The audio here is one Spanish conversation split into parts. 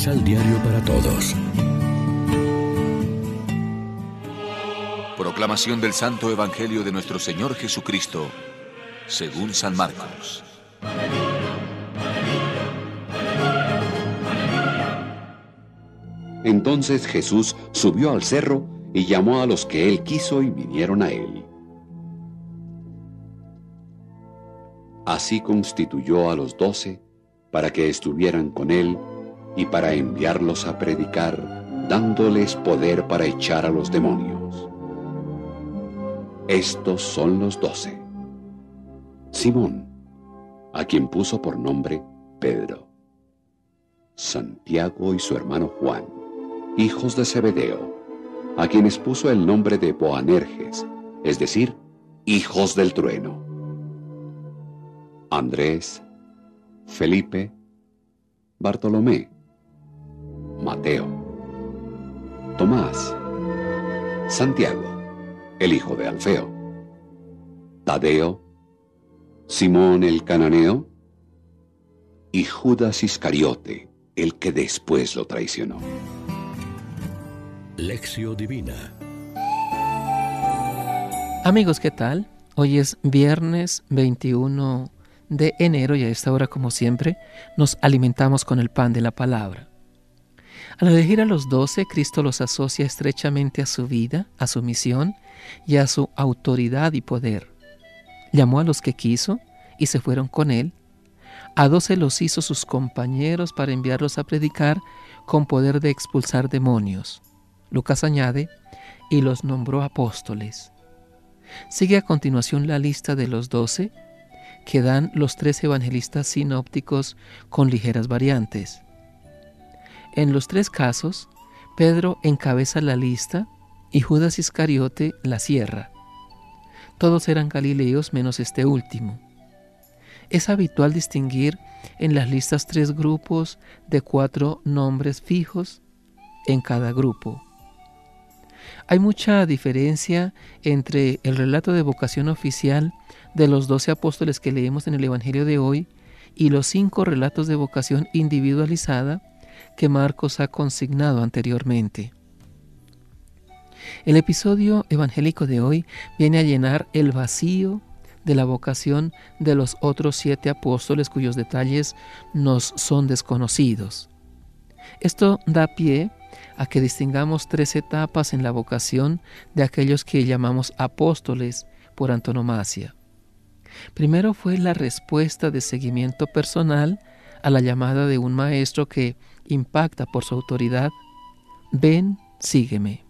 Misal Diario para Todos. Proclamación del Santo Evangelio de nuestro Señor Jesucristo, según San Marcos. Entonces Jesús subió al cerro y llamó a los que él quiso y vinieron a él. Así constituyó a los doce para que estuvieran con él y para enviarlos a predicar, dándoles poder para echar a los demonios. Estos son los doce. Simón, a quien puso por nombre Pedro. Santiago y su hermano Juan, hijos de Zebedeo, a quienes puso el nombre de Boanerges, es decir, hijos del trueno. Andrés, Felipe, Bartolomé, Mateo, Tomás, Santiago, el hijo de Alfeo, Tadeo, Simón el cananeo. Y Judas Iscariote, el que después lo traicionó. Lección Divina. Amigos, ¿qué tal? Hoy es viernes 21 de enero y a esta hora, como siempre, nos alimentamos con el pan de la palabra. Al elegir a los doce, Cristo los asocia estrechamente a su vida, a su misión y a su autoridad y poder. Llamó a los que quiso y se fueron con él. A doce los hizo sus compañeros para enviarlos a predicar con poder de expulsar demonios. Lucas añade, y los nombró apóstoles. Sigue a continuación la lista de los doce que dan los tres evangelistas sinópticos con ligeras variantes. En los tres casos, Pedro encabeza la lista y Judas Iscariote la cierra. Todos eran galileos menos este último. Es habitual distinguir en las listas tres grupos de cuatro nombres fijos en cada grupo. Hay mucha diferencia entre el relato de vocación oficial de los doce apóstoles que leemos en el Evangelio de hoy y los cinco relatos de vocación individualizada que Marcos ha consignado anteriormente. El episodio evangélico de hoy viene a llenar el vacío de la vocación de los otros siete apóstoles cuyos detalles nos son desconocidos. Esto da pie a que distingamos tres etapas en la vocación de aquellos que llamamos apóstoles por antonomasia. Primero fue la respuesta de seguimiento personal a la llamada de un maestro que impacta por su autoridad, ven, sígueme.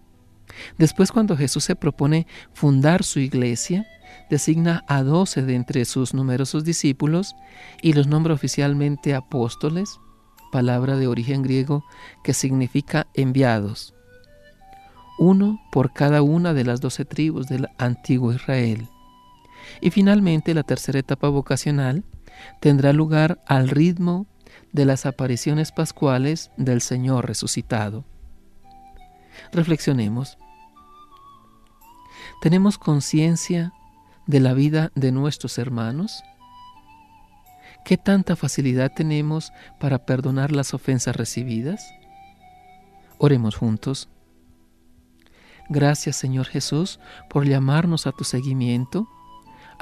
Después cuando Jesús se propone fundar su iglesia, designa a doce de entre sus numerosos discípulos y los nombra oficialmente apóstoles, palabra de origen griego que significa enviados, uno por cada una de las doce tribus del antiguo Israel. Y finalmente la tercera etapa vocacional tendrá lugar al ritmo de las apariciones pascuales del Señor resucitado. Reflexionemos. ¿Tenemos conciencia de la vida de nuestros hermanos? ¿Qué tanta facilidad tenemos para perdonar las ofensas recibidas? Oremos juntos. Gracias Señor Jesús por llamarnos a tu seguimiento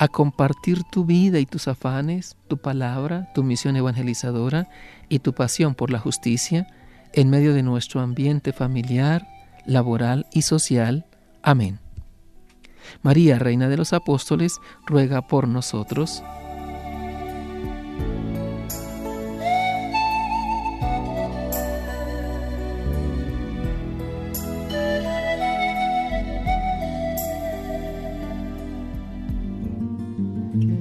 a compartir tu vida y tus afanes, tu palabra, tu misión evangelizadora y tu pasión por la justicia en medio de nuestro ambiente familiar, laboral y social. Amén. María, Reina de los Apóstoles, ruega por nosotros.